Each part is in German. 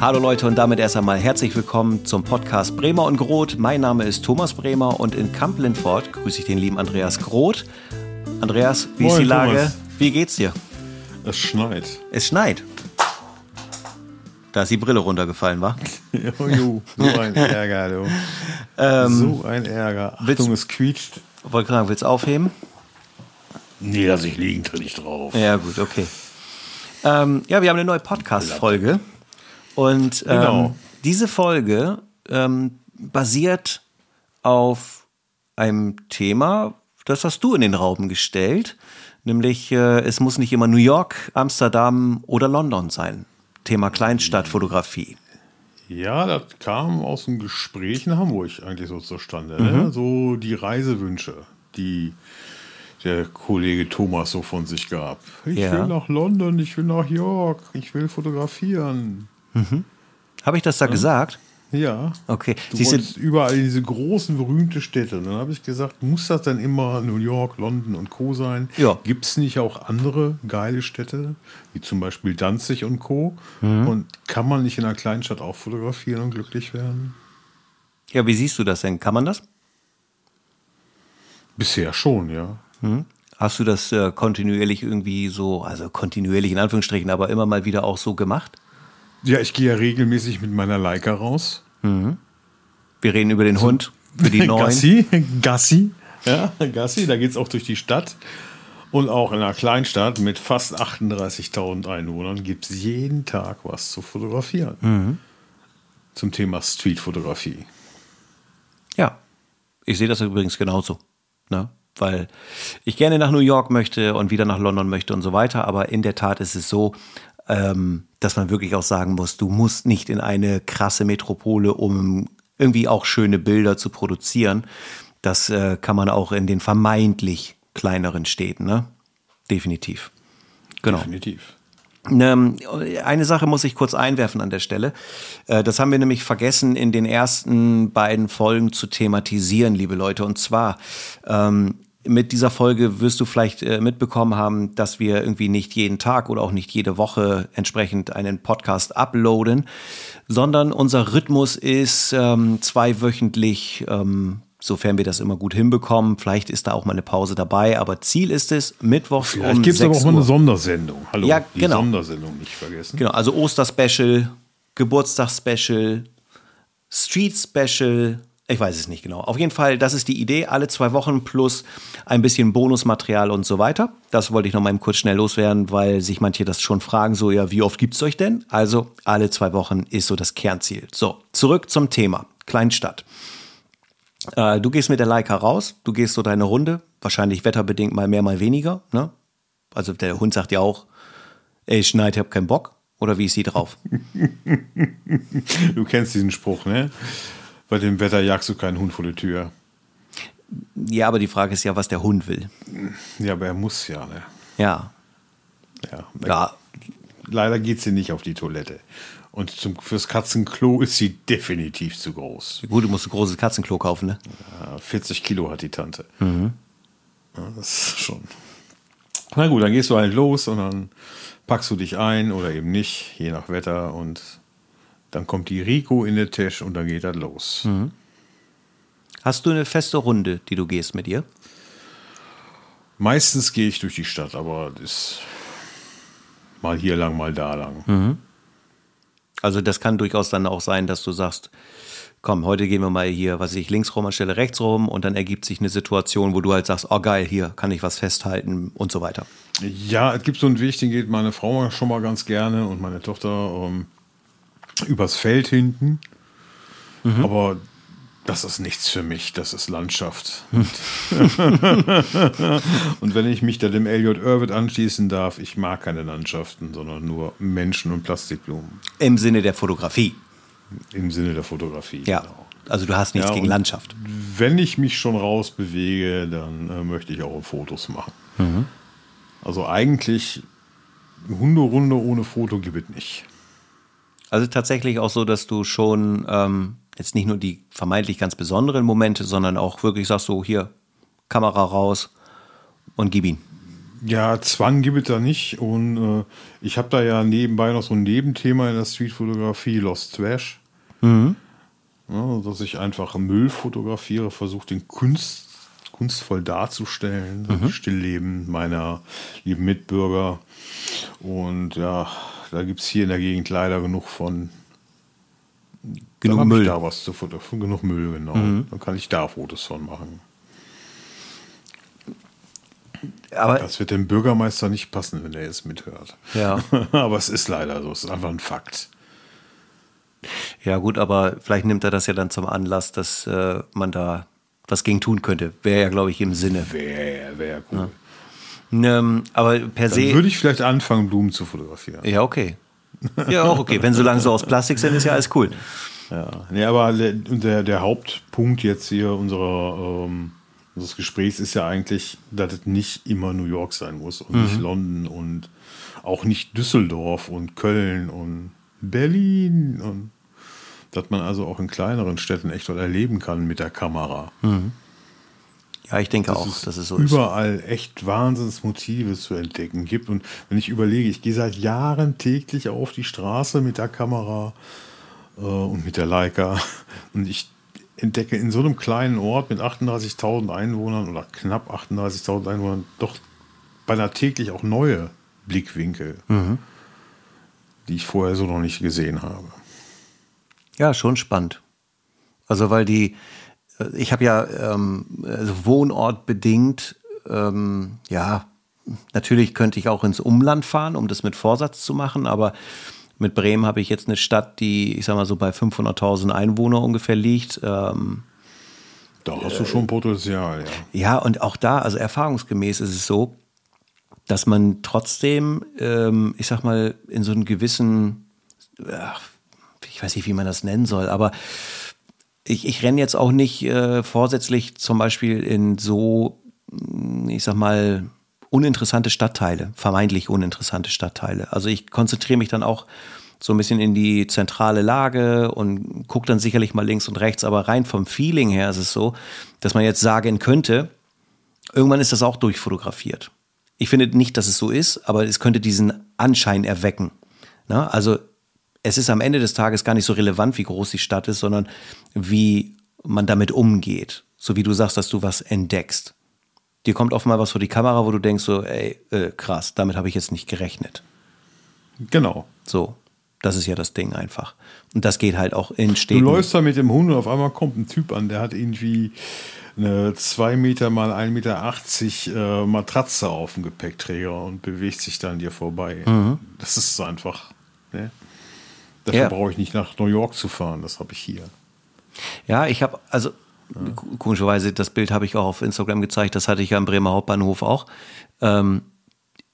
Hallo Leute und damit erst einmal herzlich willkommen zum Podcast Bremer und Groth. Mein Name ist Thomas Bremer und in Kamp-Lindfort grüße ich den lieben Andreas Groth. Andreas, wie ist Moin, die Lage? Thomas. Wie geht's dir? Es schneit. Es schneit. Da ist die Brille runtergefallen, wa? Jojo, so ein Ärger, du. so ein Ärger. willst- Achtung, es quietscht. Wollte gerade sagen, willst du aufheben? Nee, lass ich liegen, tritt ich drauf. Ja, gut, okay. Ähm, ja, wir haben eine neue Podcast-Folge. Und ähm, Genau. diese Folge ähm, basiert auf einem Thema, das hast du in den Raum gestellt. Nämlich, äh, es muss nicht immer New York, Amsterdam oder London sein. Thema Kleinstadtfotografie. Ja, das kam aus einem Gespräch in Hamburg eigentlich so zustande. Ne? So die Reisewünsche, die der Kollege Thomas so von sich gab. Ich Ja. will nach London, ich will nach York, ich will fotografieren. Habe ich das da gesagt? Ja. Okay. Du Siehst wolltest überall diese großen, berühmte Städte. Und dann habe ich gesagt, muss das denn immer New York, London und Co. sein? Ja. Gibt es nicht auch andere geile Städte, wie zum Beispiel Danzig und Co.? Mhm. Und kann man nicht in einer Kleinstadt auch fotografieren und glücklich werden? ja, wie siehst du das denn? Kann man das? Bisher schon, ja. Hast du das äh, kontinuierlich irgendwie so, also kontinuierlich in Anführungsstrichen, aber immer mal wieder auch so gemacht? Ja, ich gehe ja regelmäßig mit meiner Leica raus. Wir reden über den Hund, für die neuen. Gassi, Gassi, ja, Gassi, da geht es auch durch die Stadt. Und auch in einer Kleinstadt mit fast 38.000 Einwohnern gibt es jeden Tag was zu fotografieren. Mhm. Zum Thema Streetfotografie. Ja, ich sehe das übrigens genauso. Ne? Weil ich gerne nach New York möchte und wieder nach London möchte und so weiter. Aber in der Tat ist es so, ähm, dass man wirklich auch sagen muss, du musst nicht in eine krasse Metropole, um irgendwie auch schöne Bilder zu produzieren. Das äh, kann man auch in den vermeintlich kleineren Städten, ne? Definitiv. Genau. Definitiv. Ähm, Eine Sache muss ich kurz einwerfen an der Stelle. Äh, Das haben wir nämlich vergessen in den ersten beiden Folgen zu thematisieren, liebe Leute. Und zwar ähm, mit dieser Folge wirst du vielleicht äh, mitbekommen haben, dass wir irgendwie nicht jeden Tag oder auch nicht jede Woche entsprechend einen Podcast uploaden, sondern unser Rhythmus ist ähm, zweiwöchentlich. Ähm, Sofern wir das immer gut hinbekommen. Vielleicht ist da auch mal eine Pause dabei, aber Ziel ist es, mittwochs Vielleicht um gibt es aber 6 auch mal eine. Sondersendung. Hallo, Ja, die genau. Sondersendung nicht vergessen. Genau, also Osterspecial, Geburtstagsspecial, Street-Special. Ich weiß es nicht genau. Auf jeden Fall, das ist die Idee. Alle zwei Wochen plus ein bisschen Bonusmaterial und so weiter. Das wollte ich noch mal kurz schnell loswerden, weil sich manche das schon fragen, so, ja, wie oft gibt's euch denn? Also, alle zwei Wochen ist so das Kernziel. So, zurück zum Thema. Kleinstadt. Äh, du gehst mit der Leica raus, du gehst so deine Runde, wahrscheinlich wetterbedingt mal mehr, mal weniger. Ne? Also der Hund sagt ja auch, ey, Schneid, ich hab keinen Bock. Oder wie ist sie drauf? Du kennst diesen Spruch, ne? Bei dem Wetter jagst du keinen Hund vor die Tür. Ja, aber die Frage ist ja, was der Hund will. Ja, aber er muss ja, ne? Ja. Ja. Ja, Leider geht sie nicht auf die Toilette. Und zum, fürs Katzenklo ist sie definitiv zu groß. gut, du musst ein großes Katzenklo kaufen, ne? Ja, 40 Kilo hat die Tante. Ja, das ist schon. Na gut, dann gehst du halt los und dann packst du dich ein oder eben nicht, je nach Wetter. Und dann kommt die Rico in den Tisch und dann geht das los. Hast du eine feste Runde, die du gehst mit ihr? Meistens gehe ich durch die Stadt, aber das ist mal hier lang, mal da lang. Also das kann durchaus dann auch sein, dass du sagst, komm, heute gehen wir mal hier, was ich, links rum anstelle rechts rum und dann ergibt sich eine Situation, wo du halt sagst, oh geil, hier kann ich was festhalten und so weiter. Ja, es gibt so einen Weg, den geht meine Frau schon mal ganz gerne und meine Tochter ähm, übers Feld hinten. Aber das ist nichts für mich, das ist Landschaft. und wenn ich mich da dem Elliot Irvitt anschließen darf, ich mag keine Landschaften, sondern nur Menschen und Plastikblumen. Im Sinne der Fotografie. Im Sinne der Fotografie. Ja. genau. Also du hast nichts Ja, gegen Landschaft. Wenn ich mich schon rausbewege, dann äh, möchte ich auch Fotos machen. Also eigentlich Hunderunde ohne Foto gibt es nicht. Also tatsächlich auch so, dass du schon ähm, jetzt nicht nur die vermeintlich ganz besonderen Momente, sondern auch wirklich sagst so, hier, Kamera raus und gib ihn. Ja, Zwang gibt es da nicht. Und äh, ich habe da ja nebenbei noch so ein Nebenthema in der Streetfotografie, Lost Trash. Mhm. Ja, dass ich einfach Müll fotografiere, versuche den Kunst, kunstvoll darzustellen, mhm. das Stillleben meiner lieben Mitbürger. Und ja, da gibt es hier in der Gegend leider genug von. Genug Müll. da was zu fotografieren. Genug Müll, genau. Mhm. Dann kann ich da Fotos von machen. Aber das wird dem Bürgermeister nicht passen, wenn er es mithört. Ja. aber es ist leider so, es ist einfach ein Fakt. Ja, gut, aber vielleicht nimmt er das ja dann zum Anlass, dass äh, man da was gegen tun könnte. Wäre ja, glaube ich, im Sinne. Wäre wär cool. Ja. Ähm, aber per dann se. würde ich vielleicht anfangen, Blumen zu fotografieren. Ja, okay. Ja, auch okay. Wenn so lange so aus Plastik sind, ist ja alles cool. Ja, nee, aber der, der Hauptpunkt jetzt hier unserer ähm, unseres Gesprächs ist ja eigentlich, dass es nicht immer New York sein muss und mhm. nicht London und auch nicht Düsseldorf und Köln und Berlin und dass man also auch in kleineren Städten echt was erleben kann mit der Kamera. Mhm. Ja, ich denke dass auch, dass es so überall ist. echt Wahnsinnsmotive zu entdecken gibt. Und wenn ich überlege, ich gehe seit Jahren täglich auf die Straße mit der Kamera äh, und mit der Leica und ich entdecke in so einem kleinen Ort mit 38.000 Einwohnern oder knapp 38.000 Einwohnern doch beinahe täglich auch neue Blickwinkel, mhm. die ich vorher so noch nicht gesehen habe. Ja, schon spannend. Also weil die, ich habe ja ähm, also Wohnort bedingt, ähm, ja, natürlich könnte ich auch ins Umland fahren, um das mit Vorsatz zu machen, aber mit Bremen habe ich jetzt eine Stadt, die, ich sag mal so, bei 500.000 Einwohner ungefähr liegt. Ähm, da hast du schon Potenzial, ja. Ja, und auch da, also erfahrungsgemäß ist es so, dass man trotzdem, ähm, ich sag mal, in so einem gewissen, ach, ich weiß nicht, wie man das nennen soll, aber ich, ich renne jetzt auch nicht äh, vorsätzlich zum Beispiel in so, ich sag mal, uninteressante Stadtteile, vermeintlich uninteressante Stadtteile. Also ich konzentriere mich dann auch so ein bisschen in die zentrale Lage und gucke dann sicherlich mal links und rechts, aber rein vom Feeling her ist es so, dass man jetzt sagen könnte, irgendwann ist das auch durchfotografiert. Ich finde nicht, dass es so ist, aber es könnte diesen Anschein erwecken. Na, also es ist am Ende des Tages gar nicht so relevant, wie groß die Stadt ist, sondern wie man damit umgeht. So wie du sagst, dass du was entdeckst dir kommt oft mal was vor die Kamera, wo du denkst so, ey, äh, krass, damit habe ich jetzt nicht gerechnet. Genau. So, das ist ja das Ding einfach. Und das geht halt auch in Städten. Du läufst da mit dem Hund und auf einmal kommt ein Typ an, der hat irgendwie eine 2 Meter mal 1,80 Meter äh, Matratze auf dem Gepäckträger und bewegt sich dann dir vorbei. Mhm. Das ist einfach, ne? Dafür ja. brauche ich nicht nach New York zu fahren, das habe ich hier. Ja, ich habe, also ja. Komischerweise, das Bild habe ich auch auf Instagram gezeigt, das hatte ich ja im Bremer Hauptbahnhof auch. Ähm,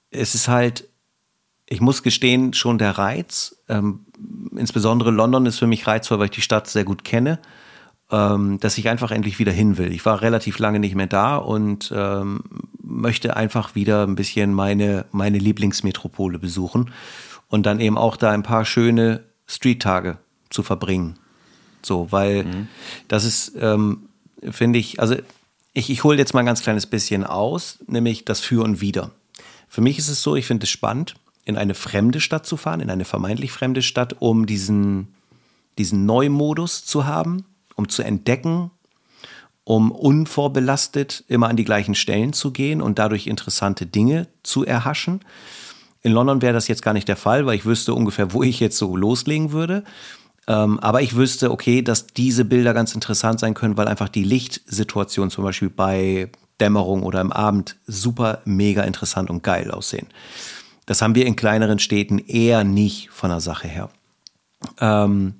es ist halt, ich muss gestehen, schon der Reiz. Ähm, insbesondere London ist für mich reizvoll, weil ich die Stadt sehr gut kenne, ähm, dass ich einfach endlich wieder hin will. Ich war relativ lange nicht mehr da und ähm, möchte einfach wieder ein bisschen meine, meine Lieblingsmetropole besuchen und dann eben auch da ein paar schöne Street-Tage zu verbringen. So, weil mhm. das ist, ähm, finde ich, also ich, ich hole jetzt mal ein ganz kleines bisschen aus, nämlich das Für und Wider. Für mich ist es so, ich finde es spannend, in eine fremde Stadt zu fahren, in eine vermeintlich fremde Stadt, um diesen, diesen Neumodus zu haben, um zu entdecken, um unvorbelastet immer an die gleichen Stellen zu gehen und dadurch interessante Dinge zu erhaschen. In London wäre das jetzt gar nicht der Fall, weil ich wüsste ungefähr, wo ich jetzt so loslegen würde. Ähm, aber ich wüsste, okay, dass diese Bilder ganz interessant sein können, weil einfach die Lichtsituation zum Beispiel bei Dämmerung oder im Abend super mega interessant und geil aussehen. Das haben wir in kleineren Städten eher nicht von der Sache her. Ähm,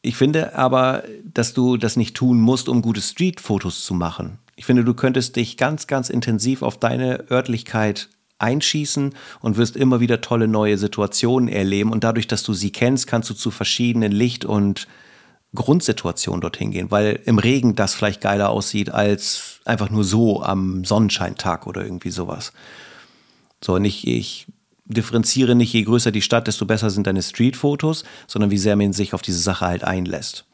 ich finde aber, dass du das nicht tun musst, um gute Street-Fotos zu machen. Ich finde, du könntest dich ganz, ganz intensiv auf deine Örtlichkeit einschießen und wirst immer wieder tolle neue Situationen erleben. Und dadurch, dass du sie kennst, kannst du zu verschiedenen Licht- und Grundsituationen dorthin gehen, weil im Regen das vielleicht geiler aussieht als einfach nur so am Sonnenscheintag oder irgendwie sowas. So, und ich, ich differenziere nicht, je größer die Stadt, desto besser sind deine Streetfotos, sondern wie sehr man sich auf diese Sache halt einlässt.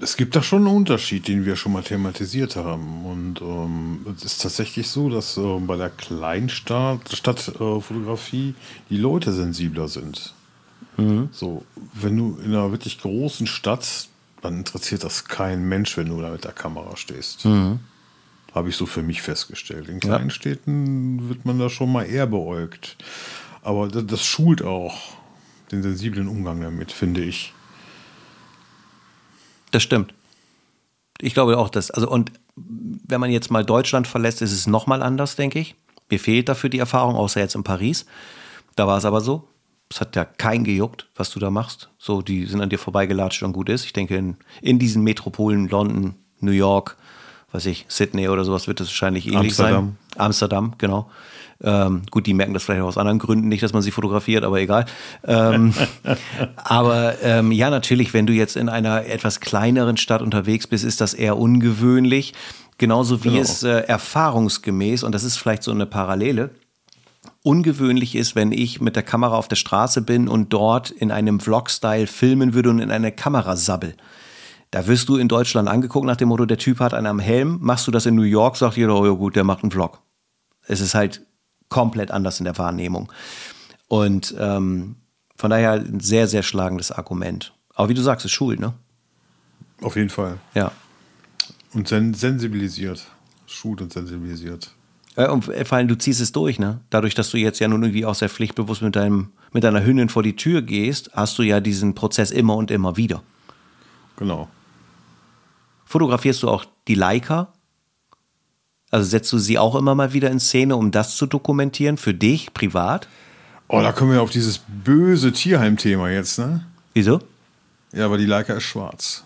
Es gibt da schon einen Unterschied, den wir schon mal thematisiert haben. Und ähm, es ist tatsächlich so, dass äh, bei der Kleinstadtfotografie äh, die Leute sensibler sind. Mhm. So, wenn du in einer wirklich großen Stadt, dann interessiert das kein Mensch, wenn du da mit der Kamera stehst. Mhm. Habe ich so für mich festgestellt. In kleinen ja. Städten wird man da schon mal eher beäugt. Aber das, das schult auch den sensiblen Umgang damit, finde ich. Das stimmt. Ich glaube auch, dass, also und wenn man jetzt mal Deutschland verlässt, ist es nochmal anders, denke ich. Mir fehlt dafür die Erfahrung, außer jetzt in Paris. Da war es aber so. Es hat ja kein gejuckt, was du da machst. So, die sind an dir vorbeigelatscht und gut ist. Ich denke, in, in diesen Metropolen London, New York, weiß ich, Sydney oder sowas wird es wahrscheinlich ähnlich Amsterdam. sein. Amsterdam, genau. Ähm, gut, die merken das vielleicht auch aus anderen Gründen nicht, dass man sie fotografiert, aber egal. Ähm, aber ähm, ja, natürlich, wenn du jetzt in einer etwas kleineren Stadt unterwegs bist, ist das eher ungewöhnlich. Genauso wie genau. es äh, erfahrungsgemäß, und das ist vielleicht so eine Parallele, ungewöhnlich ist, wenn ich mit der Kamera auf der Straße bin und dort in einem Vlog-Style filmen würde und in eine Kamera sabbel. Da wirst du in Deutschland angeguckt nach dem Motto, der Typ hat einen am Helm. Machst du das in New York, sagt jeder, oh ja gut, der macht einen Vlog. Es ist halt komplett anders in der Wahrnehmung. Und ähm, von daher ein sehr, sehr schlagendes Argument. Aber wie du sagst, es schult, ne? Auf jeden Fall. Ja. Und sen sensibilisiert. Schult und sensibilisiert. Äh, und vor allem, du ziehst es durch, ne? Dadurch, dass du jetzt ja nun irgendwie auch sehr pflichtbewusst mit, deinem, mit deiner Hündin vor die Tür gehst, hast du ja diesen Prozess immer und immer wieder. Genau. Fotografierst du auch die Leica? Also setzt du sie auch immer mal wieder in Szene, um das zu dokumentieren, für dich, privat? Oh, da kommen wir auf dieses böse Tierheim-Thema jetzt, ne? Wieso? Ja, aber die Leica ist schwarz.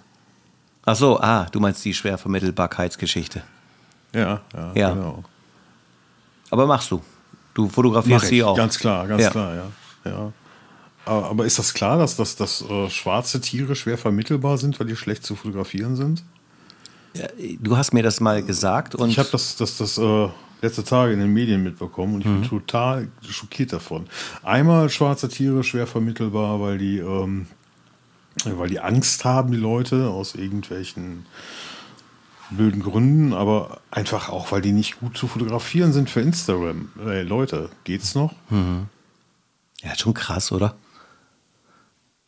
Ach so, ah, du meinst die Schwervermittelbarkeitsgeschichte. Ja, ja, ja, genau. Aber machst du? Du fotografierst sie auch? Ganz klar, ganz ja. klar, ja. ja. Aber ist das klar, dass, dass, dass äh, schwarze Tiere schwer vermittelbar sind, weil die schlecht zu fotografieren sind? Du hast mir das mal gesagt und. Ich habe das, das, das äh, letzte Tage in den Medien mitbekommen und ich mhm. bin total schockiert davon. Einmal schwarze Tiere schwer vermittelbar, weil die, ähm, weil die Angst haben, die Leute, aus irgendwelchen blöden Gründen, aber einfach auch, weil die nicht gut zu fotografieren sind für Instagram. Ey, Leute, geht's noch? Mhm. Ja, schon krass, oder?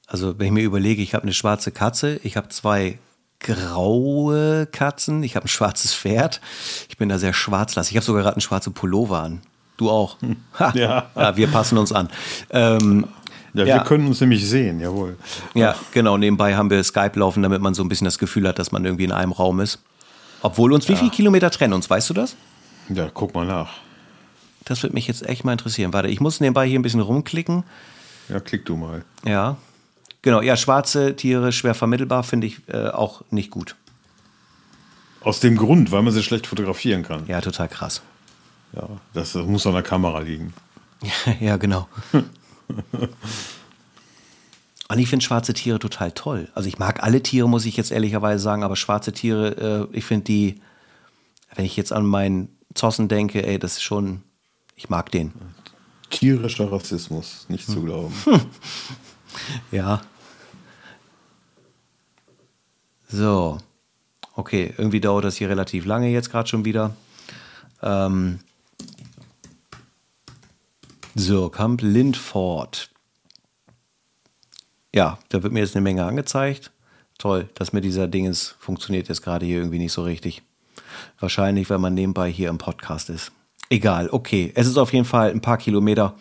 Also, wenn ich mir überlege, ich habe eine schwarze Katze, ich habe zwei graue Katzen, ich habe ein schwarzes Pferd. Ich bin da sehr schwarzlassig. Ich habe sogar gerade einen schwarzen Pullover an. Du auch. Hm. Ja. ja. Wir passen uns an. Ähm, ja, wir ja. können uns nämlich sehen, jawohl. Ja, genau. Nebenbei haben wir Skype laufen, damit man so ein bisschen das Gefühl hat, dass man irgendwie in einem Raum ist. Obwohl uns, ja. wie viele Kilometer trennen uns, weißt du das? Ja, guck mal nach. Das würde mich jetzt echt mal interessieren. Warte, ich muss nebenbei hier ein bisschen rumklicken. Ja, klick du mal. Ja, Genau, ja, schwarze Tiere schwer vermittelbar finde ich äh, auch nicht gut. Aus dem Grund, weil man sie schlecht fotografieren kann. Ja, total krass. Ja, das, das muss an der Kamera liegen. ja, genau. Und ich finde schwarze Tiere total toll. Also ich mag alle Tiere, muss ich jetzt ehrlicherweise sagen, aber schwarze Tiere, äh, ich finde die, wenn ich jetzt an meinen Zossen denke, ey, das ist schon, ich mag den. Tierischer Rassismus, nicht hm. zu glauben. ja, so. Okay, irgendwie dauert das hier relativ lange jetzt gerade schon wieder. Ähm so, Camp Lindford. Ja, da wird mir jetzt eine Menge angezeigt. Toll, dass mir dieser Dingens funktioniert jetzt gerade hier irgendwie nicht so richtig. Wahrscheinlich, weil man nebenbei hier im Podcast ist. Egal, okay. Es ist auf jeden Fall ein paar Kilometer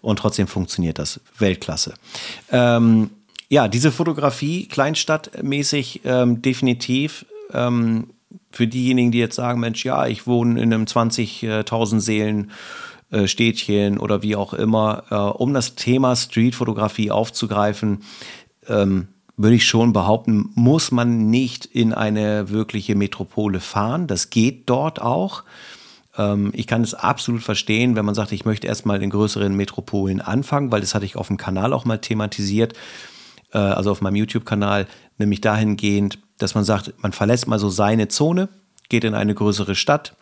und trotzdem funktioniert das. Weltklasse. Ähm, ja, diese Fotografie, kleinstadtmäßig, ähm, definitiv. Ähm, für diejenigen, die jetzt sagen, Mensch, ja, ich wohne in einem 20.000 Seelen äh, Städtchen oder wie auch immer, äh, um das Thema Streetfotografie aufzugreifen, ähm, würde ich schon behaupten, muss man nicht in eine wirkliche Metropole fahren. Das geht dort auch. Ähm, ich kann es absolut verstehen, wenn man sagt, ich möchte erstmal in größeren Metropolen anfangen, weil das hatte ich auf dem Kanal auch mal thematisiert äh, also auf meinem YouTube-Kanal, nämlich dahingehend, dass man sagt, man verlässt mal so seine Zone, geht in eine größere Stadt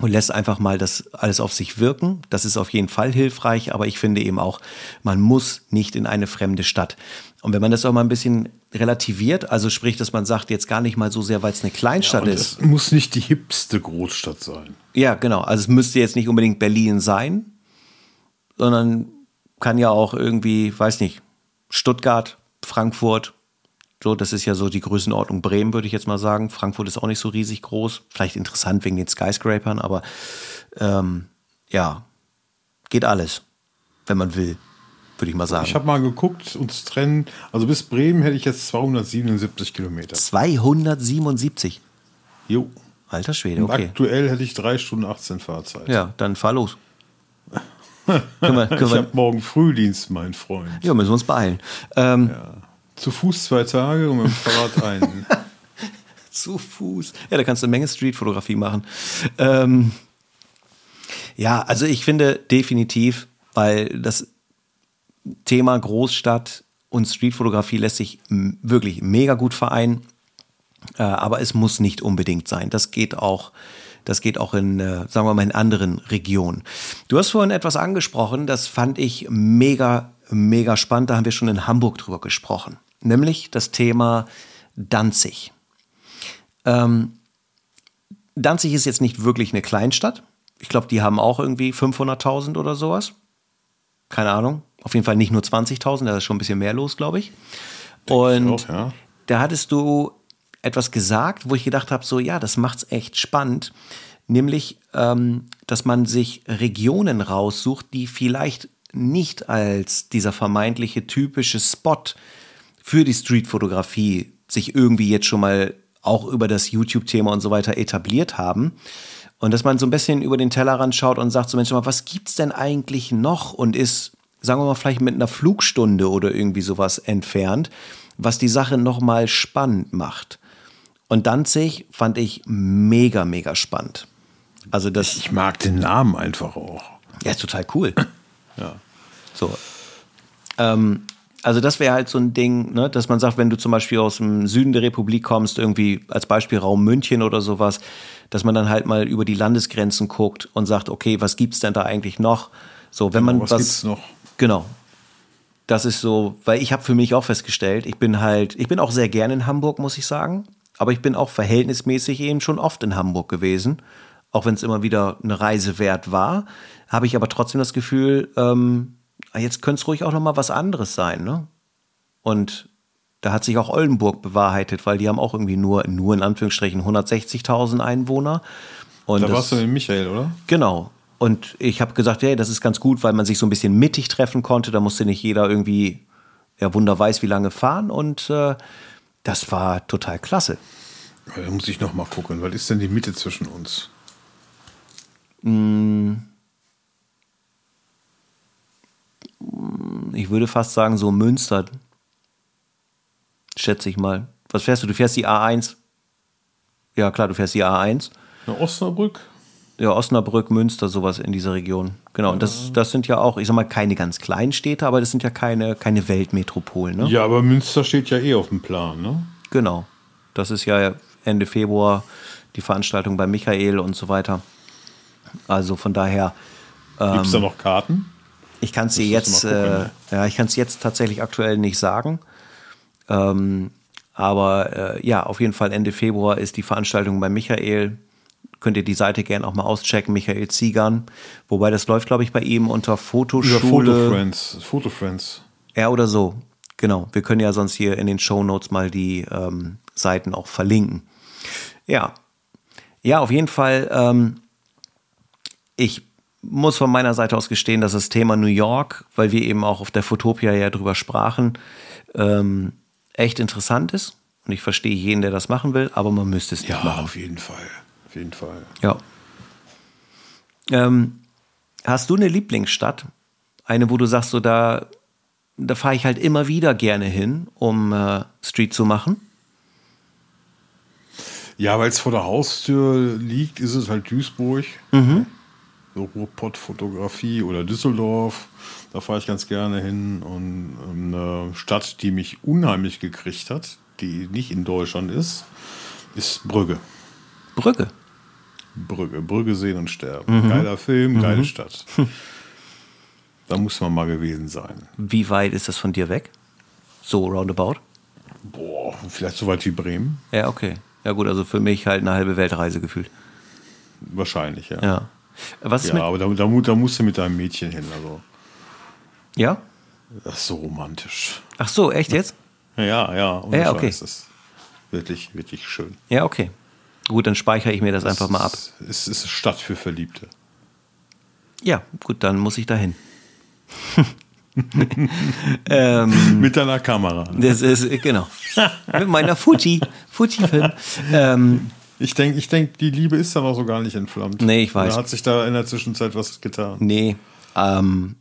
und lässt einfach mal das alles auf sich wirken. Das ist auf jeden Fall hilfreich, aber ich finde eben auch, man muss nicht in eine fremde Stadt. Und wenn man das auch mal ein bisschen relativiert. Also sprich, dass man sagt, jetzt gar nicht mal so sehr, weil es eine Kleinstadt Und ist. es muss nicht die hipste Großstadt sein. Ja, genau. Also es müsste jetzt nicht unbedingt Berlin sein, sondern kann ja auch irgendwie, weiß nicht, Stuttgart, Frankfurt. So, das ist ja so die Größenordnung Bremen, würde ich jetzt mal sagen. Frankfurt ist auch nicht so riesig groß. Vielleicht interessant wegen den Skyscrapern, aber ähm, ja, geht alles, wenn man will, würde ich mal sagen. Ich habe mal geguckt, uns trennen, also bis Bremen hätte ich jetzt 277 Kilometer. 277. Jo. Alter Schwede, Und okay. Aktuell hätte ich 3 Stunden 18 Fahrzeit. Ja, dann fahr los. können wir, können Ich habe morgen Frühdienst, mein Freund. ja, müssen wir uns beeilen. Ähm, Zu Fuß zwei Tage und mit dem Fahrrad einen. Zu Fuß. Ja, da kannst du eine Menge Streetfotografie machen. Ähm, ja, also ich finde definitiv, weil das Thema Großstadt und Streetfotografie lässt sich wirklich mega gut vereinen. Äh, aber es muss nicht unbedingt sein. Das geht auch, das geht auch in, äh, sagen wir mal, in anderen Regionen. Du hast vorhin etwas angesprochen, das fand ich mega, mega spannend. Da haben wir schon in Hamburg drüber gesprochen. Nämlich das Thema Danzig. Ähm, Danzig ist jetzt nicht wirklich eine Kleinstadt. Ich glaube, die haben auch irgendwie 500.000 oder sowas. Keine Ahnung. Auf jeden Fall nicht nur 20.000, da ist schon ein bisschen mehr los, glaube ich. Und auch, ja. da hattest du etwas gesagt, wo ich gedacht habe, so ja, das macht's echt spannend. Nämlich, ähm, dass man sich Regionen raussucht, die vielleicht nicht als dieser vermeintliche typische Spot für die Streetfotografie sich irgendwie jetzt schon mal auch über das YouTube-Thema und so weiter etabliert haben. Und dass man so ein bisschen über den Tellerrand schaut und sagt so, Mensch, was gibt's denn eigentlich noch und ist, sagen wir mal, vielleicht mit einer Flugstunde oder irgendwie sowas entfernt, was die Sache nochmal spannend macht. Und Danzig fand ich mega, mega spannend. Also das Ich mag den Namen einfach auch. ja, ist total cool. Ja. So. Ähm, also das wäre halt so ein Ding, ne, dass man sagt, wenn du zum Beispiel aus dem Süden der Republik kommst, irgendwie als Beispiel Raum München oder sowas, dass man dann halt mal über die Landesgrenzen guckt und sagt, okay, was gibt's denn da eigentlich noch? So, wenn man Genau, was was, noch? Genau. Das ist so, weil ich habe für mich auch festgestellt, ich bin halt, ich bin auch sehr gerne in Hamburg, muss ich sagen, aber ich bin auch verhältnismäßig eben schon oft in Hamburg gewesen, auch wenn es immer wieder eine Reise wert war, habe ich aber trotzdem das Gefühl, ähm, jetzt könnte es ruhig auch noch mal was anderes sein, ne? Und da hat sich auch Oldenburg bewahrheitet, weil die haben auch irgendwie nur, nur in Anführungsstrichen 160.000 Einwohner. Und Da das- warst du mit Michael, oder? Genau. Und ich habe gesagt, hey, das ist ganz gut, weil man sich so ein bisschen mittig treffen konnte. Da musste nicht jeder irgendwie, ja, Wunder weiß, wie lange fahren. Und äh, das war total klasse. Da muss ich noch mal gucken. Was ist denn die Mitte zwischen uns? Ich würde fast sagen, so Münster, schätze ich mal. Was fährst du? Du fährst die A1. Ja, klar, du fährst die A1. Na, Osnabrück? Ja, Osnabrück, Münster, sowas in dieser Region. Genau. Und das, das sind ja auch, ich sag mal, keine ganz kleinen Städte, aber das sind ja keine, keine Weltmetropolen. Ne? Ja, aber Münster steht ja eh auf dem Plan, ne? Genau. Das ist ja Ende Februar die Veranstaltung bei Michael und so weiter. Also von daher, Gibt es da noch Karten? ich kann es dir jetzt, äh, ja, ich kann es jetzt tatsächlich aktuell nicht sagen. Ähm, aber äh, ja, auf jeden Fall Ende Februar ist die Veranstaltung bei Michael. Könnt ihr die Seite gerne auch mal auschecken, Michael Ziegern. Wobei das läuft, glaube ich, bei ihm unter Über Fotoschule. Fotofriends. Fotofriends. Ja, oder so. Genau. Wir können ja sonst hier in den Show Notes mal die ähm, Seiten auch verlinken. Ja. Ja, auf jeden Fall. Ähm, ich muss von meiner Seite aus gestehen, dass das Thema New York, weil wir eben auch auf der Fotopia ja drüber sprachen, ähm, echt interessant ist. Und ich verstehe jeden, der das machen will, aber man müsste es Ja, nicht machen. auf jeden Fall. Auf jeden Fall. Ja. Ähm, hast du eine Lieblingsstadt? Eine, wo du sagst, so da, da fahre ich halt immer wieder gerne hin, um äh, Street zu machen? Ja, weil es vor der Haustür liegt, ist es halt Duisburg. So Ruhrpott-Fotografie oder Düsseldorf. Da fahre ich ganz gerne hin. Und ähm, eine Stadt, die mich unheimlich gekriegt hat, die nicht in Deutschland ist, ist Brügge. Brügge. Brügge. Brügge sehen und sterben. Geiler Film, geile Stadt. da muss man mal gewesen sein. Wie weit ist das von dir weg? So roundabout? Boah, vielleicht so weit wie Bremen. Ja, okay. Ja gut, also für mich halt eine halbe Weltreise gefühlt. Wahrscheinlich, ja. Ja. Was Ja, aber da, da, da musst du mit deinem Mädchen hin. Also, ja? das ist so romantisch. Ach so, echt jetzt? Ja, ja. Ja, okay. Das ist wirklich, wirklich schön. Ja, okay. Gut, dann speichere ich mir das einfach mal ab. Es ist Stadt für Verliebte. Ja, gut, dann muss ich dahin. ähm, Mit deiner Kamera. das ist, genau. Mit meiner Fuji. Fuji-Film. Ähm, Ich denke, ich denk, die Liebe ist da noch so gar nicht entflammt. Nee, ich weiß. Da hat sich da in der Zwischenzeit was getan. nee, ähm,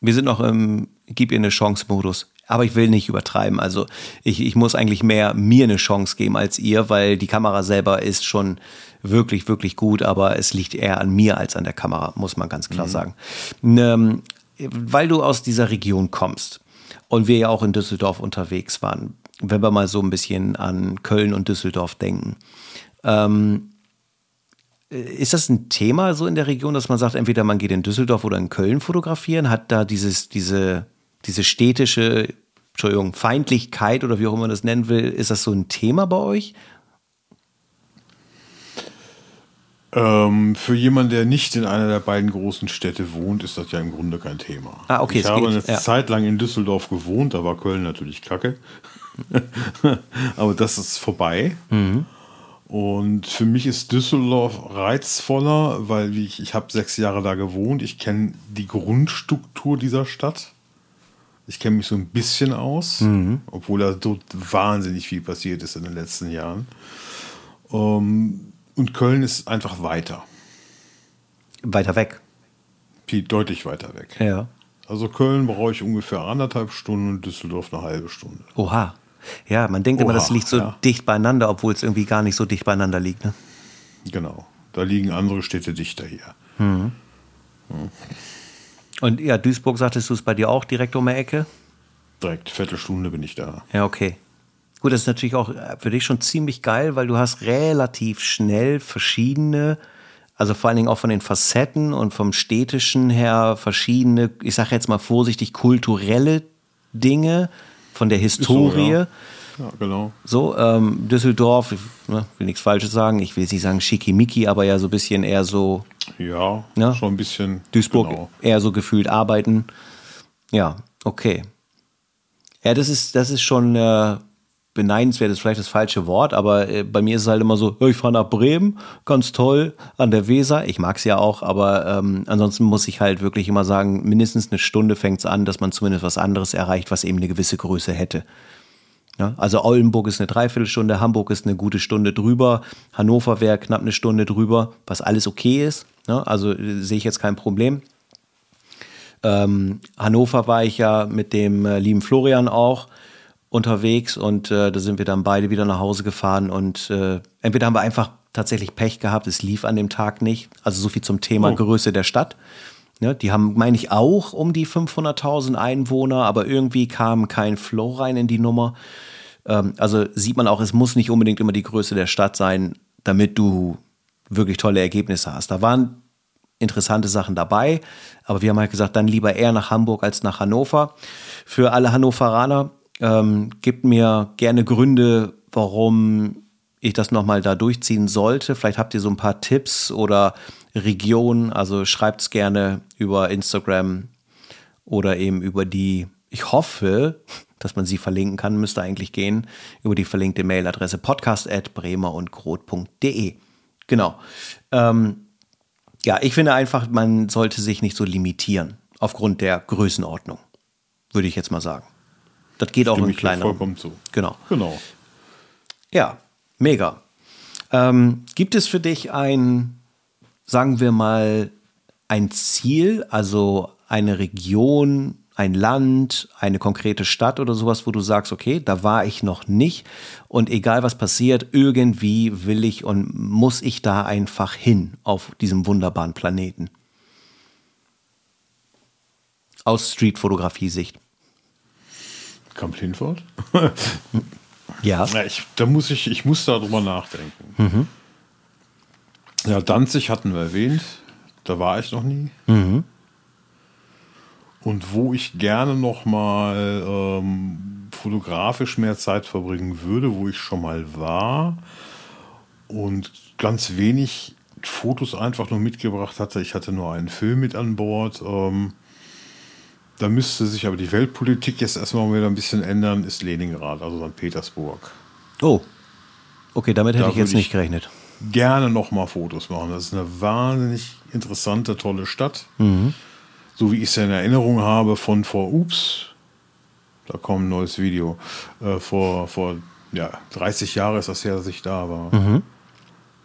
wir sind noch im Gib ihr eine Chance-Modus. Aber ich will nicht übertreiben. Also ich, ich muss eigentlich mehr mir eine Chance geben als ihr, weil die Kamera selber ist schon wirklich, wirklich gut, aber es liegt eher an mir als an der Kamera, muss man ganz klar sagen. Ähm, weil du aus dieser Region kommst und wir ja auch in Düsseldorf unterwegs waren, wenn wir mal so ein bisschen an Köln und Düsseldorf denken. Ist das ein Thema so in der Region, dass man sagt, entweder man geht in Düsseldorf oder in Köln fotografieren? Hat da dieses, diese, diese städtische, Entschuldigung, Feindlichkeit oder wie auch immer man das nennen will, ist das so ein Thema bei euch? Ähm, für jemanden, der nicht in einer der beiden großen Städte wohnt, ist das ja im Grunde kein Thema. Ah, okay, ich habe geht, eine ja. Zeit lang in Düsseldorf gewohnt, da war Köln natürlich kacke. Aber das ist vorbei. Mhm. Und für mich ist Düsseldorf reizvoller, weil ich, ich habe sechs Jahre da gewohnt. Ich kenne die Grundstruktur dieser Stadt. Ich kenne mich so ein bisschen aus, Mhm. obwohl da so wahnsinnig viel passiert ist in den letzten Jahren. Ähm, und Köln ist einfach weiter, Weiter weg. deutlich weiter weg. Ja. Also Köln brauche ich ungefähr anderthalb Stunden und Düsseldorf eine halbe Stunde. Oha. Ja, man denkt immer, Oha, das liegt so ja. dicht beieinander, obwohl es irgendwie gar nicht so dicht beieinander liegt. Ne? Genau. Da liegen andere Städte dichter hier. Und ja, Duisburg sagtest du es bei dir auch direkt um die Ecke? Direkt Viertelstunde bin ich da. Ja, okay. Gut, das ist natürlich auch für dich schon ziemlich geil, weil du hast relativ schnell verschiedene, also vor allen Dingen auch von den Facetten und vom städtischen her verschiedene, ich sage jetzt mal vorsichtig, kulturelle Dinge von der Historie. ja. Ja, genau. So, ähm, Düsseldorf, ich ne, will nichts Falsches sagen, ich will jetzt nicht sagen schickimicki, aber ja so ein bisschen eher so Ja, Ja. schon ein bisschen. Duisburg Genau. eher so gefühlt arbeiten. Ja, okay. Ja, das ist, das ist schon äh, beneidenswert, ist vielleicht das falsche Wort, aber äh, bei mir ist es halt immer so, ich fahre nach Bremen, ganz toll, an der Weser. Ich mag es ja auch, aber ähm, ansonsten muss ich halt wirklich immer sagen, mindestens eine Stunde fängt es an, dass man zumindest was anderes erreicht, was eben eine gewisse Größe hätte. Ja, also Oldenburg ist eine Dreiviertelstunde, Hamburg ist eine gute Stunde drüber, Hannover wäre knapp eine Stunde drüber, was alles okay ist. Ne? Also äh, sehe ich jetzt kein Problem. Ähm, Hannover war ich ja mit dem äh, lieben Florian auch unterwegs und äh, da sind wir dann beide wieder nach Hause gefahren und äh, entweder haben wir einfach tatsächlich Pech gehabt, es lief an dem Tag nicht. Also so viel zum Thema Oh. Größe der Stadt. Ne, die haben, meine ich, auch um die 500.000 Einwohner, aber irgendwie kam kein Flow rein in die Nummer. Ähm, also sieht man auch, es muss nicht unbedingt immer die Größe der Stadt sein, damit du wirklich tolle Ergebnisse hast. Da waren interessante Sachen dabei, aber wir haben halt gesagt, dann lieber eher nach Hamburg als nach Hannover. Für alle Hannoveraner ähm, gibt mir gerne Gründe, warum ich das nochmal da durchziehen sollte. Vielleicht habt ihr so ein paar Tipps oder Regionen, also schreibt es gerne über Instagram oder eben über die, ich hoffe, dass man sie verlinken kann, müsste eigentlich gehen, über die verlinkte Mailadresse podcast.bremerundgrot.de. Genau. Ähm, ja, ich finde einfach, man sollte sich nicht so limitieren aufgrund der Größenordnung, würde ich jetzt mal sagen. Das geht auch Stimme in ich dir kleineren. vollkommen zu. Genau. Genau. Ja, mega. Ähm, gibt es für dich ein, sagen wir mal, ein Ziel, also eine Region, ein Land, eine konkrete Stadt oder sowas, wo du sagst, okay, da war ich noch nicht und egal was passiert, irgendwie will ich und muss ich da einfach hin auf diesem wunderbaren Planeten? Aus Streetfotografie-Sicht. Kamp Lindfort? Ja. Ja, ich, da muss ich, ich muss darüber nachdenken. Mhm. Ja, Danzig hatten wir erwähnt. Da war ich noch nie. Mhm. Und wo ich gerne noch mal ähm, fotografisch mehr Zeit verbringen würde, wo ich schon mal war und ganz wenig Fotos einfach nur mitgebracht hatte. Ich hatte nur einen Film mit an Bord. Ähm, da müsste sich aber die Weltpolitik jetzt erstmal wieder ein bisschen ändern, ist Leningrad, also St. Petersburg. Oh, okay, damit hätte da ich jetzt nicht gerechnet. Gerne nochmal Fotos machen. Das ist eine wahnsinnig interessante, tolle Stadt. Mhm. So wie ich es in Erinnerung habe von vor Ups, da kommt ein neues Video. Äh, vor, vor ja, 30 Jahren ist das her, dass ich da war. Mhm.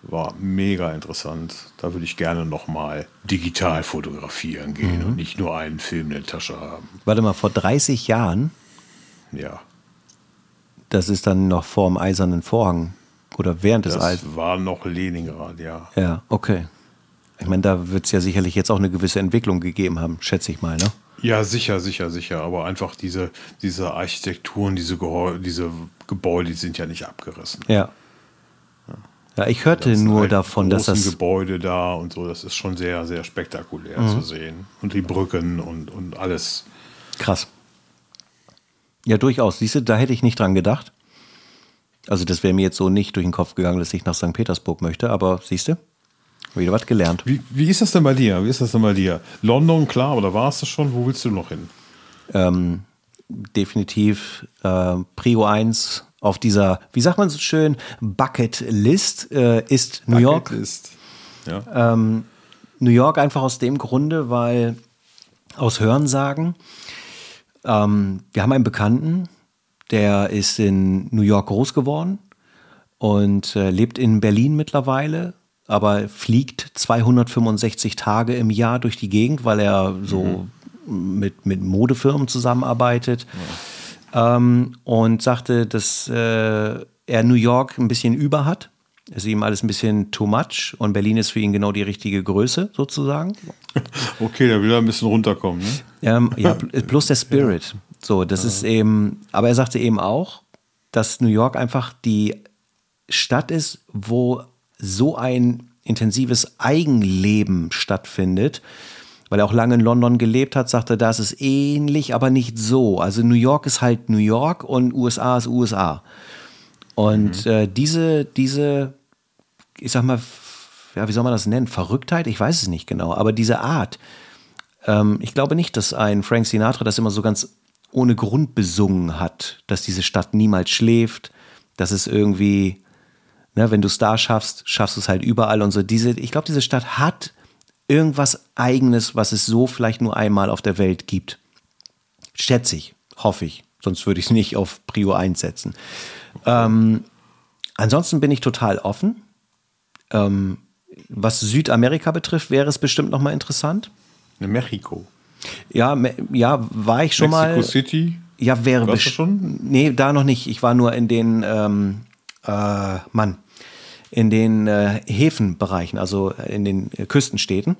War mega interessant. Da würde ich gerne nochmal digital fotografieren gehen mhm. und nicht nur einen Film in der Tasche haben. Warte mal, vor 30 Jahren? Ja. Das ist dann noch vor dem Eisernen Vorhang oder während des Eisens? Das war noch Leningrad, ja. Ja, okay. Ich meine, da wird es ja sicherlich jetzt auch eine gewisse Entwicklung gegeben haben, schätze ich mal, ne? Ja, sicher, sicher, sicher. Aber einfach diese, diese Architekturen, diese, diese Gebäude, die sind ja nicht abgerissen. Ja. Ja, ich hörte das nur halt davon, dass das. Gebäude da und so, das ist schon sehr, sehr spektakulär mhm. zu sehen. Und die Brücken und, und alles. Krass. Ja, durchaus. Siehst du, da hätte ich nicht dran gedacht. Also, das wäre mir jetzt so nicht durch den Kopf gegangen, dass ich nach St. Petersburg möchte, aber siehst du? Wieder was gelernt. Wie, wie ist das denn bei dir? Wie ist das denn bei dir? London, klar, oder war es das schon? Wo willst du noch hin? Ähm, definitiv äh, Prio 1 auf dieser, wie sagt man so schön, Bucket List äh, ist New York. List. Ja. Ähm, New York einfach aus dem Grunde, weil aus Hörensagen, ähm, wir haben einen Bekannten, der ist in New York groß geworden und äh, lebt in Berlin mittlerweile aber fliegt 265 Tage im Jahr durch die Gegend, weil er so mhm. mit, mit Modefirmen zusammenarbeitet. Ja. Ähm, und sagte, dass äh, er New York ein bisschen über hat. Es ist ihm alles ein bisschen too much und Berlin ist für ihn genau die richtige Größe sozusagen. Okay, da will er ein bisschen runterkommen. Ne? Ähm, ja, plus der Spirit. So, das ja. ist eben, aber er sagte eben auch, dass New York einfach die Stadt ist, wo so ein intensives Eigenleben stattfindet, weil er auch lange in London gelebt hat, sagte, da ist es ähnlich, aber nicht so. Also New York ist halt New York und USA ist USA. Und mhm. äh, diese, diese, ich sag mal, ja, wie soll man das nennen? Verrücktheit? Ich weiß es nicht genau, aber diese Art. Ähm, ich glaube nicht, dass ein Frank Sinatra das immer so ganz ohne Grund besungen hat, dass diese Stadt niemals schläft, dass es irgendwie Ne, wenn du es da schaffst, schaffst du es halt überall und so. Diese, ich glaube, diese Stadt hat irgendwas Eigenes, was es so vielleicht nur einmal auf der Welt gibt. Schätze ich, hoffe ich. Sonst würde ich es nicht auf Prio 1 setzen. Ähm, ansonsten bin ich total offen. Ähm, was Südamerika betrifft, wäre es bestimmt nochmal interessant. Mexiko. Ja, ja, war ich schon Mexico mal. Mexico City? Ja, wäre bestimmt. Nee, da noch nicht. Ich war nur in den, ähm, äh, Mann, in den äh, Häfenbereichen, also in den äh, Küstenstädten.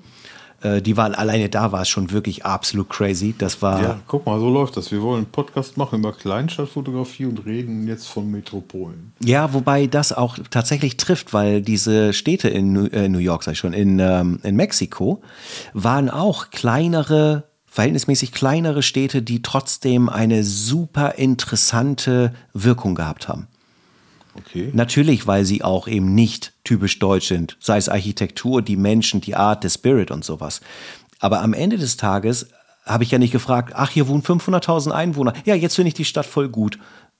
Äh, die waren alleine da war es schon wirklich absolut crazy. Das war. Ja, guck mal, so läuft das. Wir wollen einen Podcast machen über Kleinstadtfotografie und reden jetzt von Metropolen. Ja, wobei das auch tatsächlich trifft, weil diese Städte in New, äh, New York, sag ich schon, in, ähm, in Mexiko, waren auch kleinere verhältnismäßig kleinere Städte, die trotzdem eine super interessante Wirkung gehabt haben. Okay. Natürlich, weil sie auch eben nicht typisch deutsch sind, sei es Architektur, die Menschen, die Art, der Spirit und sowas. Aber am Ende des Tages habe ich ja nicht gefragt, ach, hier wohnen 500.000 Einwohner. Ja, jetzt finde ich die Stadt voll gut.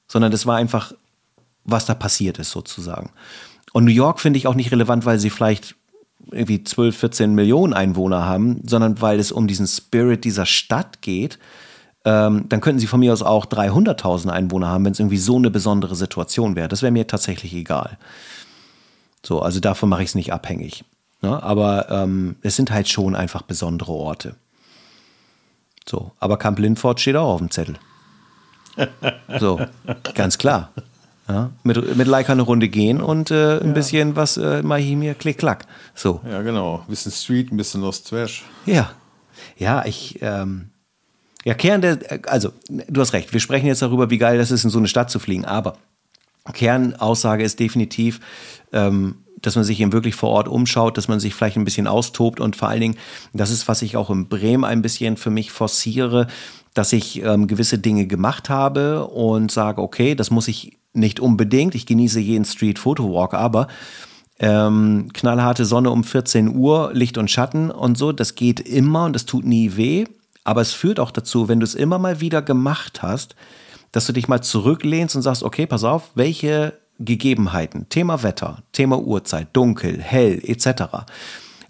Sondern das war einfach, was da passiert ist sozusagen. Und New York finde ich auch nicht relevant, weil sie vielleicht irgendwie 12, 14 Millionen Einwohner haben, sondern weil es um diesen Spirit dieser Stadt geht ähm, dann könnten sie von mir aus auch 300.000 Einwohner haben, wenn es irgendwie so eine besondere Situation wäre. Das wäre mir tatsächlich egal. So, also davon mache ich es nicht abhängig. Ne? Aber ähm, es sind halt schon einfach besondere Orte. So, aber Camp Lindford steht auch auf dem Zettel. So, ganz klar. Ja, mit, mit Leica eine Runde gehen und äh, ein ja. bisschen was äh, mal hier, klick, klack. So. Ja, genau. Ein bisschen Street, ein bisschen Lost Trash. Ja. Ja, ich, ähm, ja, Kern der, also du hast recht, wir sprechen jetzt darüber, wie geil das ist, in so eine Stadt zu fliegen, aber Kernaussage ist definitiv, ähm, dass man sich eben wirklich vor Ort umschaut, dass man sich vielleicht ein bisschen austobt und vor allen Dingen, das ist, was ich auch in Bremen ein bisschen für mich forciere, dass ich ähm, gewisse Dinge gemacht habe und sage, okay, das muss ich nicht unbedingt. Ich genieße jeden Street Photo Walk, aber ähm, knallharte Sonne um 14 Uhr, Licht und Schatten und so, das geht immer und das tut nie weh. Aber es führt auch dazu, wenn du es immer mal wieder gemacht hast, dass du dich mal zurücklehnst und sagst, okay, pass auf, welche Gegebenheiten, Thema Wetter, Thema Uhrzeit, dunkel, hell, etc.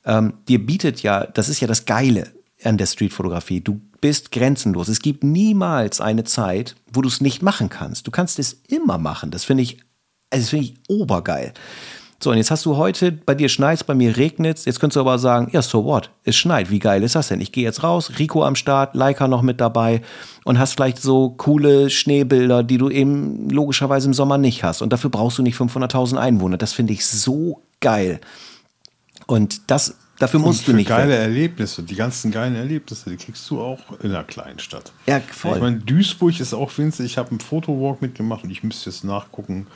Ähm, dir bietet ja, das ist ja das Geile an der Streetfotografie, du bist grenzenlos. Es gibt niemals eine Zeit, wo du es nicht machen kannst. Du kannst es immer machen. Das finde ich, das finde ich obergeil. So, und jetzt hast du heute, bei dir schneit bei mir regnet Jetzt könntest du aber sagen, ja, so what? Es schneit. Wie geil ist das denn? Ich gehe jetzt raus, Rico am Start, Leica noch mit dabei und hast vielleicht so coole Schneebilder, die du eben logischerweise im Sommer nicht hast. Und dafür brauchst du nicht 500.000 Einwohner. Das finde ich so geil. Und das, dafür musst und du nicht. Geile weg. Erlebnisse, die ganzen geilen Erlebnisse, die kriegst du auch in einer kleinen Stadt. Ja, voll. Ich meine, Duisburg ist auch winzig. Ich habe einen Fotowalk mitgemacht und ich müsste jetzt nachgucken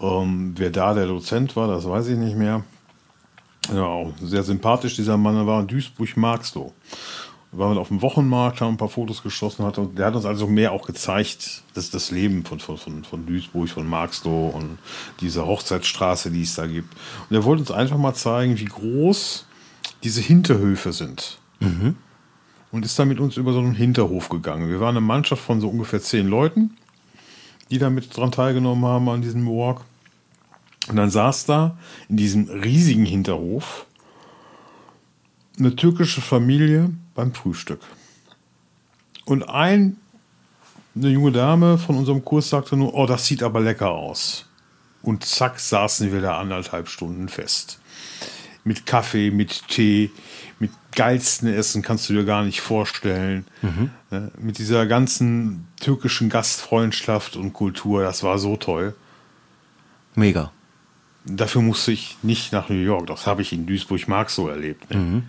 ähm, wer da der Dozent war, das weiß ich nicht mehr. Ja, auch sehr sympathisch, dieser Mann war in Duisburg, magst du. Wir waren auf dem Wochenmarkt, haben ein paar Fotos geschossen, hat, und der hat uns also mehr auch gezeigt, das, das Leben von, von, von, von Duisburg, von Marxloh und diese Hochzeitsstraße, die es da gibt. Und er wollte uns einfach mal zeigen, wie groß diese Hinterhöfe sind. Mhm. Und ist dann mit uns über so einen Hinterhof gegangen. Wir waren eine Mannschaft von so ungefähr zehn Leuten die da mit dran teilgenommen haben an diesem Walk. Und dann saß da in diesem riesigen Hinterhof eine türkische Familie beim Frühstück. Und ein, eine junge Dame von unserem Kurs sagte nur, oh, das sieht aber lecker aus. Und zack, saßen wir da anderthalb Stunden fest. Mit Kaffee, mit Tee, mit geilsten Essen kannst du dir gar nicht vorstellen. Mhm. Mit dieser ganzen türkischen Gastfreundschaft und Kultur, das war so toll. Mega. Dafür musste ich nicht nach New York. Das habe ich in Duisburg-Mark so erlebt. Ne? Mhm.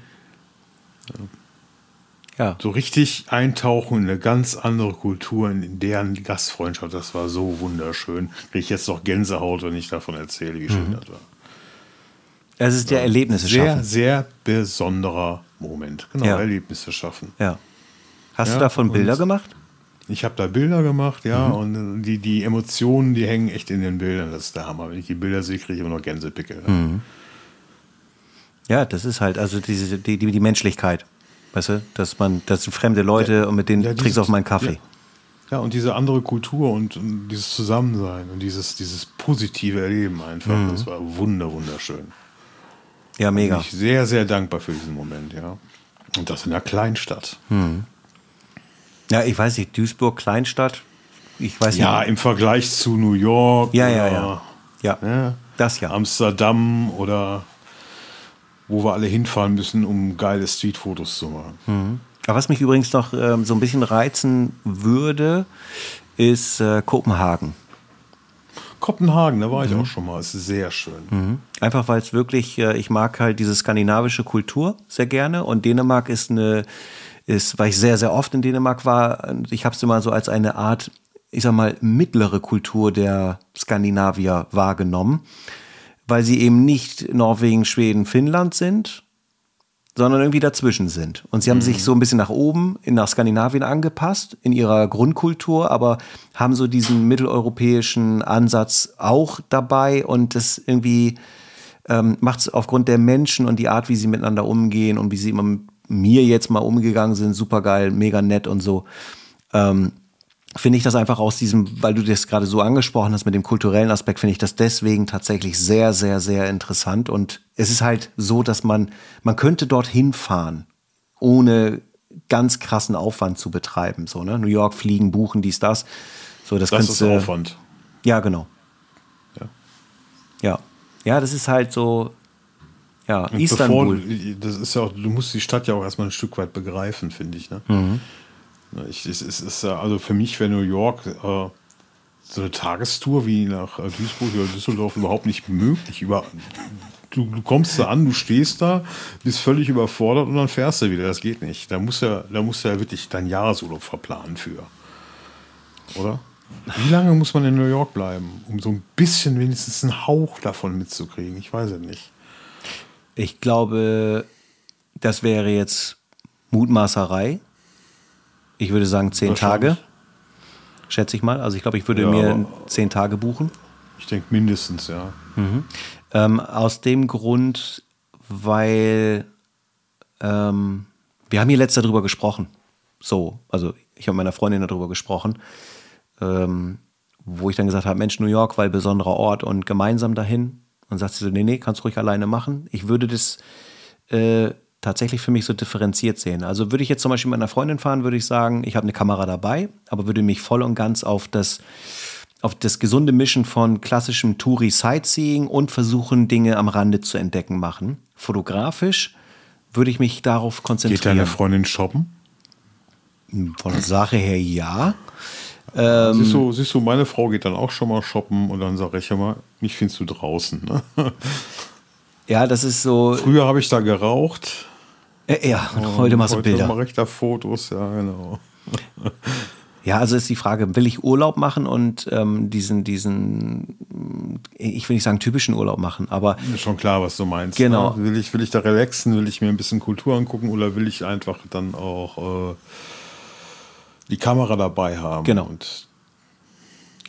Ja. So richtig eintauchen in eine ganz andere Kultur, in deren Gastfreundschaft, das war so wunderschön. Kriege ich jetzt noch Gänsehaut, wenn ich davon erzähle, wie schön mhm. das war. Es ist ja Erlebnisse sehr, schaffen. Sehr, sehr besonderer Moment. Genau, ja. Erlebnisse schaffen. Ja. Hast ja, du davon Bilder gemacht? Ich habe da Bilder gemacht, ja, mhm. und die, die Emotionen, die hängen echt in den Bildern. Das ist der Hammer. Wenn ich die Bilder sehe, kriege ich immer noch Gänsepickel. Mhm. Ja, das ist halt, also diese, die, die, die Menschlichkeit. Weißt du, dass man, das sind fremde Leute ja, und mit denen ja, trinkst du auf meinen Kaffee. Ja. ja. und diese andere Kultur und, und, dieses Zusammensein und dieses, dieses positive Erleben einfach, mhm. das war wunder, wunderschön. Ja, mega. Bin ich sehr, sehr dankbar für diesen Moment, ja. Und das in einer Kleinstadt. Hm. Ja, ich weiß nicht, Duisburg, Kleinstadt. Ich weiß ja, nicht. im Vergleich zu New York. Ja, ja, ja. Ja, ja. das ja. Amsterdam oder wo wir alle hinfahren müssen, um geile Streetfotos zu machen. Mhm. Aber was mich übrigens noch ähm, so ein bisschen reizen würde, ist äh, Kopenhagen. Kopenhagen, da war ich mhm. auch schon mal. Ist sehr schön. Mhm. Einfach weil es wirklich, äh, ich mag halt diese skandinavische Kultur sehr gerne und Dänemark ist eine, ist, weil ich sehr, sehr oft in Dänemark war, ich habe es immer so als eine Art, ich sag mal, mittlere Kultur der Skandinavier wahrgenommen, weil sie eben nicht Norwegen, Schweden, Finnland sind, sondern irgendwie dazwischen sind. Und sie haben mhm. sich so ein bisschen nach oben, in nach Skandinavien angepasst, in ihrer Grundkultur, aber haben so diesen mitteleuropäischen Ansatz auch dabei und das irgendwie ähm, macht es aufgrund der Menschen und die Art, wie sie miteinander umgehen und wie sie immer mit mir jetzt mal umgegangen sind, super geil, mega nett und so. Ähm, finde ich das einfach aus diesem, weil du das gerade so angesprochen hast mit dem kulturellen Aspekt, finde ich das deswegen tatsächlich sehr, sehr, sehr interessant. Und es ist halt so, dass man, man könnte dorthin fahren, ohne ganz krassen Aufwand zu betreiben. So, ne? New York fliegen, buchen, dies, das. So, das, das ist Aufwand. Ja, genau. Ja. ja. Ja, das ist halt so, ja, Und Istanbul. Bevor, das ist ja auch, du musst die Stadt ja auch erstmal ein Stück weit begreifen, finde ich. Ne? Mhm. Ich, es, es ist also für mich wäre New York äh, so eine Tagestour wie nach äh, Duisburg oder Düsseldorf überhaupt nicht möglich. Über, du, du, kommst da an, du stehst da, bist völlig überfordert und dann fährst du wieder. Das geht nicht. Da musst du da musst du ja wirklich deinen Jahresurlaub verplanen für. Oder? Wie lange muss man in New York bleiben, um so ein bisschen wenigstens einen Hauch davon mitzukriegen? Ich weiß es nicht. Ich glaube, das wäre jetzt Mutmaßerei. Ich würde sagen zehn Tage, schätze ich mal. Also ich glaube, ich würde Ja, mir zehn Tage buchen. Ich denke mindestens, ja. Ähm, aus dem Grund, weil ähm, wir haben hier letztes darüber gesprochen. So, also ich habe mit meiner Freundin darüber gesprochen, ähm, wo ich dann gesagt habe, Mensch, New York, weil besonderer Ort und gemeinsam dahin. Und sagt sie so, nee, nee, kannst ruhig alleine machen. Ich würde das äh, tatsächlich für mich so differenziert sehen. Also würde ich jetzt zum Beispiel mit einer Freundin fahren, würde ich sagen, ich habe eine Kamera dabei, aber würde mich voll und ganz auf das auf das gesunde Mischen von klassischem Touri-Sightseeing und versuchen, Dinge am Rande zu entdecken machen. Fotografisch würde ich mich darauf Geht konzentrieren. deine Freundin shoppen? Von der Sache her ja. siehst, du, siehst du, meine Frau geht dann auch schon mal shoppen und dann sage ich immer, mich findest du draußen. Ne? Ja, das ist so. Früher habe ich da geraucht. Äh, ja, und heute machst du Bilder. mache ich da Fotos, ja, genau. Ja, also ist die Frage, will ich Urlaub machen und ähm, diesen, diesen, ich will nicht sagen typischen Urlaub machen, aber Ist schon klar, was du meinst. Genau. Ne? Will, ich, will ich da relaxen? Will ich mir ein bisschen Kultur angucken oder will ich einfach dann auch äh, die Kamera dabei haben? Genau. Und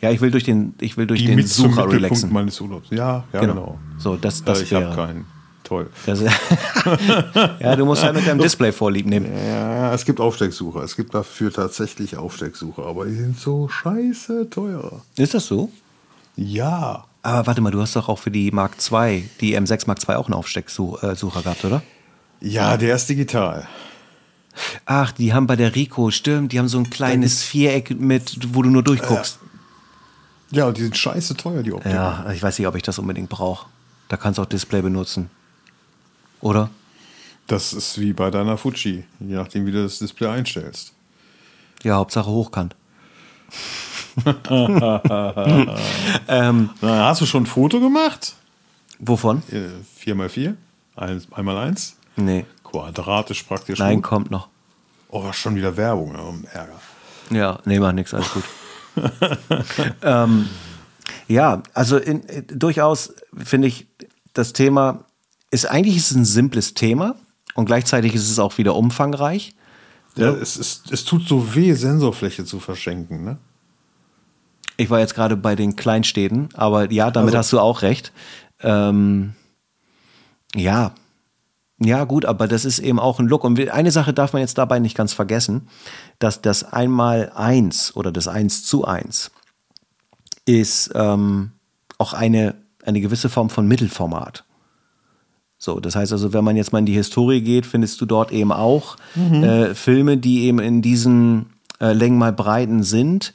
ja, ich will durch den, ich will durch die den zum Sucher Mittelpunkt relaxen. meines Urlaubs. Ja, ja, Genau. genau. So, das, Äh, das ich habe keinen. Toll. Das, ja, du musst halt mit deinem Display vorlieb nehmen. Ja, es gibt Aufstecksucher. Es gibt dafür tatsächlich Aufstecksucher, aber die sind so scheiße teuer. Ist das so? Ja. Aber warte mal, du hast doch auch für die Mark II, die M6 Mark II auch einen Aufstecksucher gehabt, oder? Ja, der ist digital. Ach, die haben bei der Rico, stimmt, die haben so ein kleines Viereck mit, wo du nur durchguckst. Ja, und die sind scheiße teuer, die Optik. Ja, ich weiß nicht, ob ich das unbedingt brauche. Da kannst du auch Display benutzen. Oder? Das ist wie bei deiner Fuji, je nachdem, wie du das Display einstellst. Ja, Hauptsache hochkant. Na, hast du schon ein Foto gemacht? Wovon? Äh, 4x4? Eins, einmal eins? Nee. Quadratisch praktisch. Nein, gut. kommt noch. Oh, schon wieder Werbung. Oh, Ärger. Ja, nee, mach nix, alles gut. ähm, ja, also in, durchaus finde ich, das Thema ist eigentlich ist es ein simples Thema und gleichzeitig ist es auch wieder umfangreich. Ja, es, es, es tut so weh, Sensorfläche zu verschenken, ne? Ich war jetzt gerade bei den Kleinstädten, aber ja, damit Also- hast du auch recht. Ähm, ja, ja gut, aber das ist eben auch ein Look. Und eine Sache darf man jetzt dabei nicht ganz vergessen, dass das einmal eins oder das eins zu eins ist ähm, auch eine, eine gewisse Form von Mittelformat. So, das heißt also, wenn man jetzt mal in die Historie geht, findest du dort eben auch äh, Filme, die eben in diesen äh, Längen mal Breiten sind.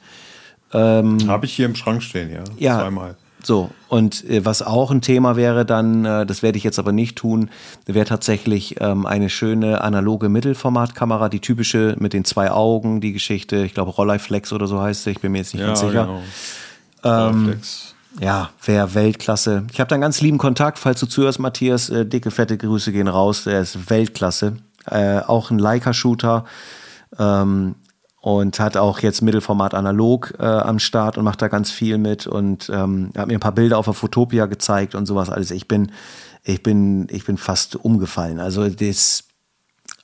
Habe ich hier im Schrank stehen, ja. Ja. Zweimal. So, und äh, was auch ein Thema wäre dann, äh, das werde ich jetzt aber nicht tun, wäre tatsächlich ähm, eine schöne analoge Mittelformatkamera, die typische mit den zwei Augen, die Geschichte, ich glaube Rolleiflex oder so heißt sie, ich bin mir jetzt nicht Ja, ganz sicher. genau. Reflex. Ja, wäre Weltklasse. Ich habe da einen ganz lieben Kontakt, falls du zuhörst, Matthias. Äh, dicke, fette Grüße gehen raus. Der ist Weltklasse. Äh, auch ein Leica-Shooter. Ähm, und hat auch jetzt Mittelformat analog äh, am Start und macht da ganz viel mit und ähm, hat mir ein paar Bilder auf der Fotopia gezeigt und sowas alles. Ich bin, ich bin, ich bin fast umgefallen. Also das,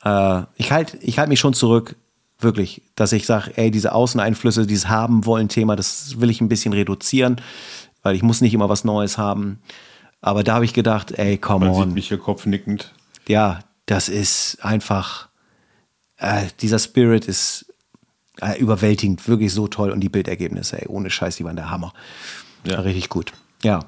äh, ich halte ich halt mich schon zurück, wirklich, dass ich sage, ey, diese Außeneinflüsse, dieses haben wollen Thema, das will ich ein bisschen reduzieren, weil ich muss nicht immer was Neues haben. Aber da habe ich gedacht, ey, come Man sieht on. mich hier kopfnickend. Ja, das ist einfach, äh, dieser Spirit ist äh, überwältigend, wirklich so toll und die Bildergebnisse, ey, ohne Scheiß, die waren der Hammer. Ja. Richtig gut. Ja.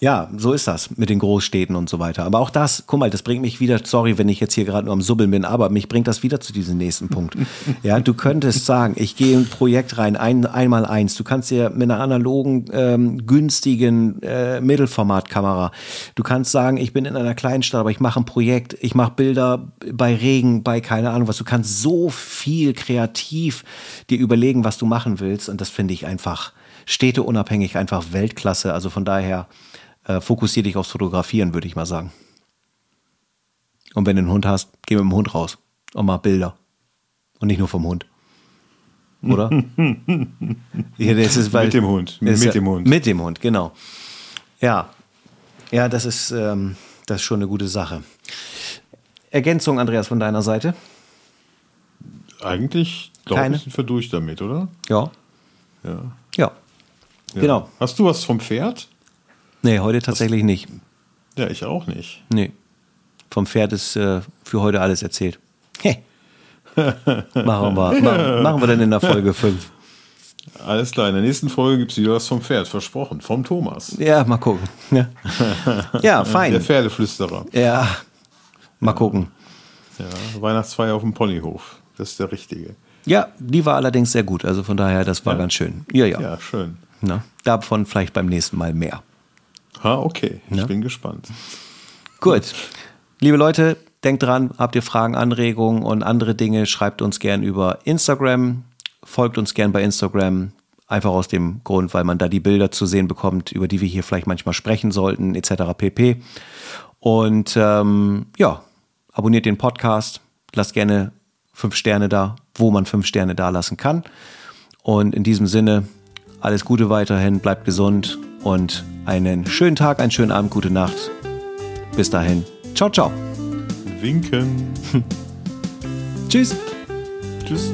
Ja, so ist das mit den Großstädten und so weiter. Aber auch das, guck mal, das bringt mich wieder, sorry, wenn ich jetzt hier gerade nur am Subbeln bin, aber mich bringt das wieder zu diesem nächsten Punkt. Ja, du könntest sagen, ich gehe in ein Projekt rein, ein, einmal eins. Du kannst dir mit einer analogen, ähm, günstigen äh, Mittelformatkamera, du kannst sagen, ich bin in einer Kleinstadt, aber ich mache ein Projekt, ich mache Bilder bei Regen, bei keine Ahnung was. Du kannst so viel kreativ dir überlegen, was du machen willst. Und das finde ich einfach städteunabhängig, einfach Weltklasse. Also von daher äh, fokussier dich aufs Fotografieren, würde ich mal sagen. Und wenn du einen Hund hast, geh mit dem Hund raus und mach Bilder. Und nicht nur vom Hund. oder? ja, das ist, weil, Mit dem Hund. Mit ja, dem Hund. Mit dem Hund, genau. Ja, ja, das ist, ähm, das ist schon eine gute Sache. Ergänzung, Andreas, von deiner Seite? Eigentlich, glaube ich, sind wir durch damit, oder? Ja. Ja. Ja. ja. Genau. Hast du was vom Pferd? Nee, heute tatsächlich nicht. Ja, ich auch nicht. Nee. Vom Pferd ist äh, für heute alles erzählt. Heh. machen, wir, machen, machen wir dann in der Folge 5. Alles klar, in der nächsten Folge gibt es wieder was vom Pferd, versprochen. Vom Thomas. Ja, mal gucken. Ja, ja Der fein. Pferdeflüsterer. Ja, mal gucken. Ja, Weihnachtsfeier auf dem Ponyhof. Das ist der richtige. Ja, die war allerdings sehr gut. Also von daher, das war Ja. ganz schön. Ja, ja. Ja, schön. Na, davon vielleicht beim nächsten Mal mehr. Ha, okay. Ich Ja. bin gespannt. Gut. Liebe Leute, denkt dran, habt ihr Fragen, Anregungen und andere Dinge, schreibt uns gern über Instagram, folgt uns gern bei Instagram. Einfach aus dem Grund, weil man da die Bilder zu sehen bekommt, über die wir hier vielleicht manchmal sprechen sollten, etc. pp. Und ähm, ja, abonniert den Podcast, lasst gerne fünf Sterne da, wo man fünf Sterne da lassen kann. Und in diesem Sinne, alles Gute weiterhin, bleibt gesund und einen schönen Tag, einen schönen Abend, gute Nacht. Bis dahin. Ciao, ciao. Winken. Tschüss. Tschüss.